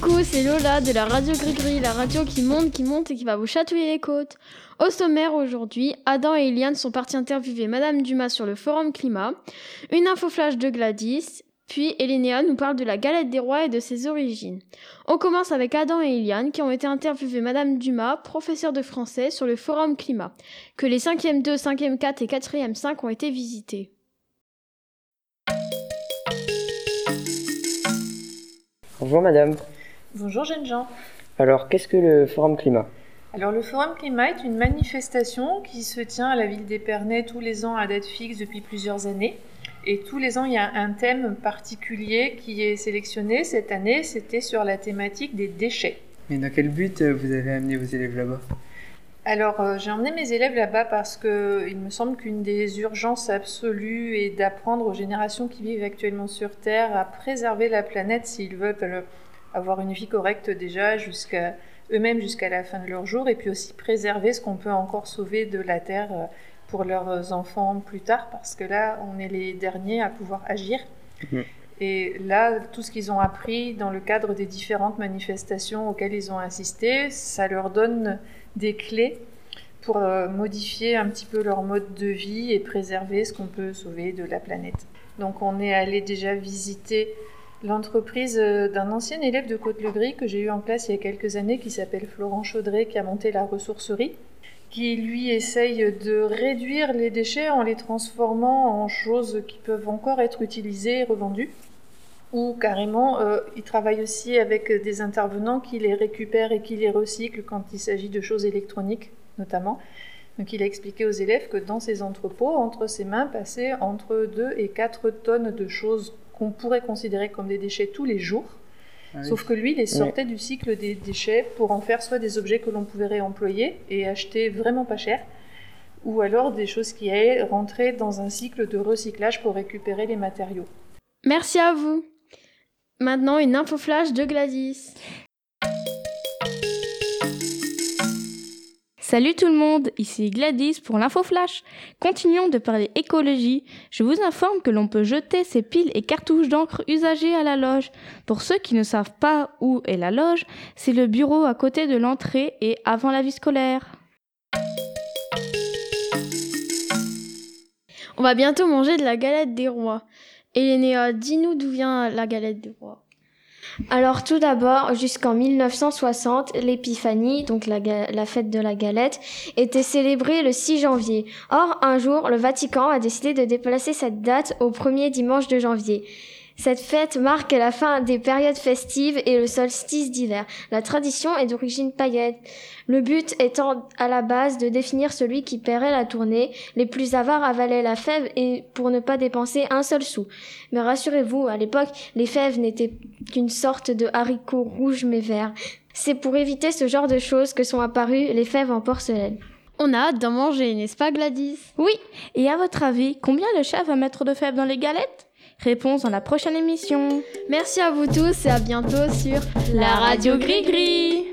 Coucou, c'est Lola de la radio Gris-Gris, la radio qui monte, qui monte et qui va vous chatouiller les côtes. Au sommaire aujourd'hui, Adam et Eliane sont partis interviewer Madame Dumas sur le forum climat, une info flash de Gladys, puis Elénéa nous parle de la galette des rois et de ses origines. On commence avec Adam et Eliane qui ont été interviewés Madame Dumas, professeure de français, sur le forum climat, que les 5e 2, 5e 4 et 4e 5 ont été visités. Bonjour madame. Bonjour jeunes gens. Alors qu'est-ce que le Forum Climat? Alors le Forum Climat est une manifestation qui se tient à la ville d'Épernay tous les ans à date fixe depuis plusieurs années. Et tous les ans, il y a un thème particulier qui est sélectionné. Cette année, c'était sur la thématique des déchets. Mais dans quel but euh, vous avez amené vos élèves là-bas? Alors, euh, j'ai emmené mes élèves là-bas parce que il me semble qu'une des urgences absolues est d'apprendre aux générations qui vivent actuellement sur Terre à préserver la planète s'ils veulent euh, avoir une vie correcte déjà jusqu'à eux-mêmes jusqu'à la fin de leur jour et puis aussi préserver ce qu'on peut encore sauver de la Terre euh, pour leurs enfants plus tard parce que là, on est les derniers à pouvoir agir. Mhm. Et là, tout ce qu'ils ont appris dans le cadre des différentes manifestations auxquelles ils ont assisté, ça leur donne des clés pour euh, modifier un petit peu leur mode de vie et préserver ce qu'on peut sauver de la planète. Donc on est allé déjà visiter l'entreprise euh, d'un ancien élève de Côte-le-Gris que j'ai eu en classe il y a quelques années qui s'appelle Florent Chaudré qui a monté la ressourcerie qui lui essaye de réduire les déchets en les transformant en choses qui peuvent encore être utilisées et revendues ou carrément, euh, il travaille aussi avec des intervenants qui les récupèrent et qui les recyclent quand il s'agit de choses électroniques, notamment. Donc il a expliqué aux élèves que dans ces entrepôts, entre ses mains passaient entre 2 et 4 tonnes de choses qu'on pourrait considérer comme des déchets tous les jours. Ah Sauf que lui, il les sortait du cycle des déchets pour en faire soit des objets que l'on pouvait réemployer et acheter vraiment pas cher, ou alors des choses qui allaient rentrer dans un cycle de recyclage pour récupérer les matériaux. Merci à vous. Maintenant, une info flash de Gladys. Salut tout le monde, ici Gladys pour l'info flash. Continuons de parler écologie. Je vous informe que l'on peut jeter ses piles et cartouches d'encre usagées à la loge. Pour ceux qui ne savent pas où est la loge, c'est le bureau à côté de l'entrée et avant la vie scolaire. On va bientôt manger de la galette des rois. Elénéa, dis-nous d'où vient la galette des rois. Alors tout d'abord, jusqu'en 1960, l'épiphanie, donc la, fête de la galette, était célébrée le 6 janvier. Or, un jour, le Vatican a décidé de déplacer cette date au premier dimanche de janvier. Cette fête marque la fin des périodes festives et le solstice d'hiver. La tradition est d'origine païenne. Le but étant à la base de définir celui qui paierait la tournée. Les plus avares avalaient la fève et pour ne pas dépenser un seul sou. Mais rassurez-vous, à l'époque, les fèves n'étaient qu'une sorte de haricots rouges mais verts. C'est pour éviter ce genre de choses que sont apparues les fèves en porcelaine. On a hâte d'en manger, n'est-ce pas Gladys Oui, et à votre avis, combien le chef va mettre de fèves dans les galettes? Réponse dans la prochaine émission. Merci à vous tous et à bientôt sur la radio Gris Gris.